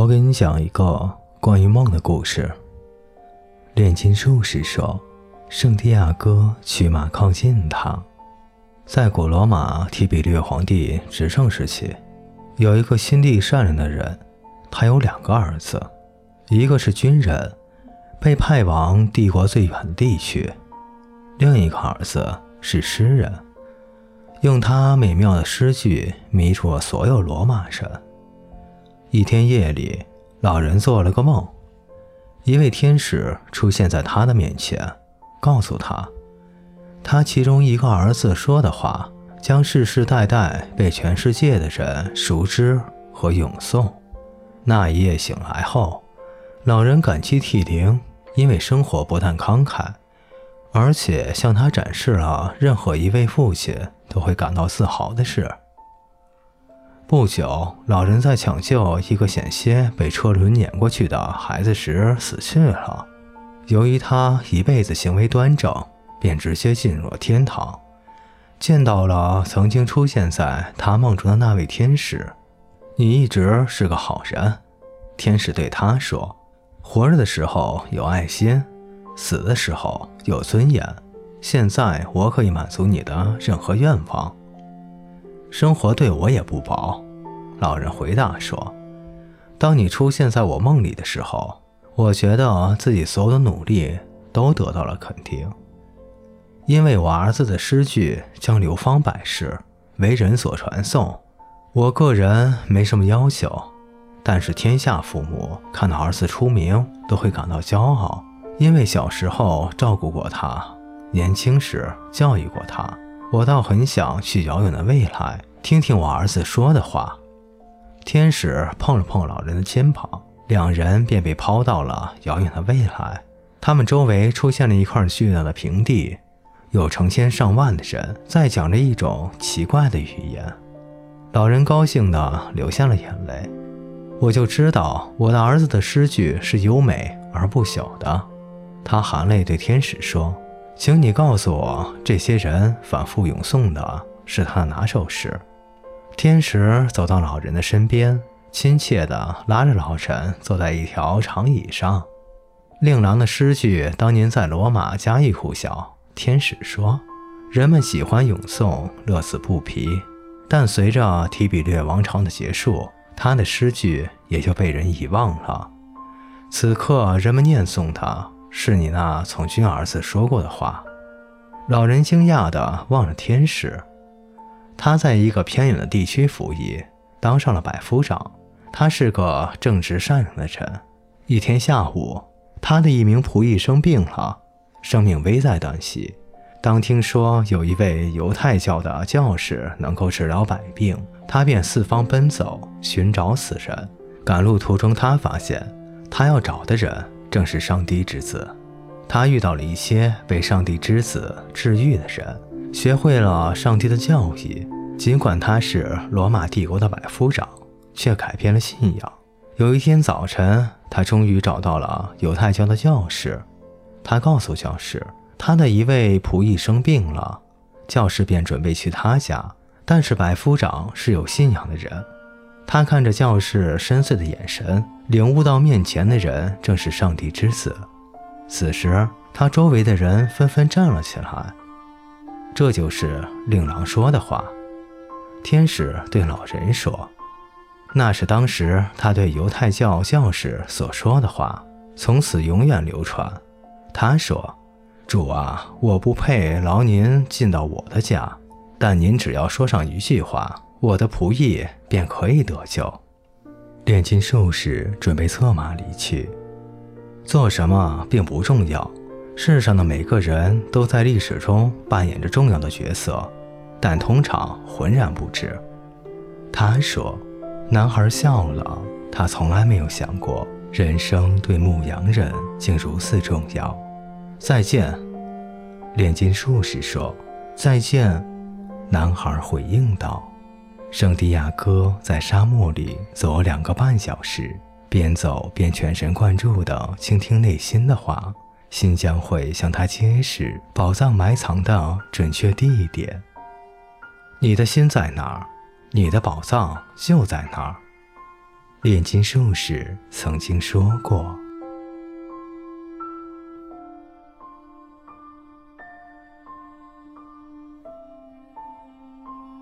我给你讲一个关于梦的故事。炼金术士说，圣地亚哥驱马靠近他。在古罗马提比略皇帝执政时期，有一个心地善良的人，他有两个儿子，一个是军人，被派往帝国最远的地区；另一个儿子是诗人，用他美妙的诗句迷住了所有罗马人。一天夜里，老人做了个梦，一位天使出现在他的面前，告诉他，他其中一个儿子说的话将世世代代被全世界的人熟知和咏诵。那一夜醒来后，老人感激涕零，因为生活不但慷慨，而且向他展示了任何一位父亲都会感到自豪的事。不久，老人在抢救一个险些被车轮碾过去的孩子时死去了。由于他一辈子行为端正，便直接进入了天堂，见到了曾经出现在他梦中的那位天使。你一直是个好人，天使对他说：“活着的时候有爱心，死的时候有尊严。现在我可以满足你的任何愿望。”生活对我也不薄，老人回答说：“当你出现在我梦里的时候，我觉得自己所有的努力都得到了肯定，因为我儿子的诗句将流芳百世，为人所传颂。我个人没什么要求，但是天下父母看到儿子出名都会感到骄傲，因为小时候照顾过他，年轻时教育过他。”我倒很想去遥远的未来，听听我儿子说的话。天使碰了碰老人的肩膀，两人便被抛到了遥远的未来。他们周围出现了一块巨大的平地，有成千上万的人在讲着一种奇怪的语言。老人高兴地流下了眼泪。我就知道我的儿子的诗句是优美而不朽的。他含泪对天使说。请你告诉我，这些人反复咏诵的是他的哪首诗？天使走到老人的身边，亲切地拉着老人坐在一条长椅上。令郎的诗句当年在罗马家喻户晓。天使说，人们喜欢咏诵，乐此不疲。但随着提比略王朝的结束，他的诗句也就被人遗忘了。此刻，人们念诵他。是你那从军儿子说过的话。老人惊讶地望着天使。他在一个偏远的地区服役，当上了百夫长。他是个正直善良的人。一天下午，他的一名仆役生病了，生命危在旦夕。当听说有一位犹太教的教士能够治疗百病，他便四方奔走寻找死人。赶路途中，他发现他要找的人。正是上帝之子，他遇到了一些被上帝之子治愈的人，学会了上帝的教义。尽管他是罗马帝国的百夫长，却改变了信仰。有一天早晨，他终于找到了犹太教的教士。他告诉教士，他的一位仆役生病了，教士便准备去他家。但是百夫长是有信仰的人。他看着教士深邃的眼神，领悟到面前的人正是上帝之子。此时，他周围的人纷纷站了起来。这就是令郎说的话。天使对老人说：“那是当时他对犹太教教士所说的话，从此永远流传。”他说：“主啊，我不配劳您进到我的家，但您只要说上一句话。”我的仆役便可以得救。炼金术士准备策马离去，做什么并不重要。世上的每个人都在历史中扮演着重要的角色，但通常浑然不知。他说：“男孩笑了，他从来没有想过人生对牧羊人竟如此重要。”再见，炼金术士说：“再见。”男孩回应道。圣地亚哥在沙漠里走了两个半小时，边走边全神贯注地倾听内心的话，心将会向他揭示宝藏埋藏的准确地点。你的心在哪儿，你的宝藏就在哪儿。炼金术士曾经说过。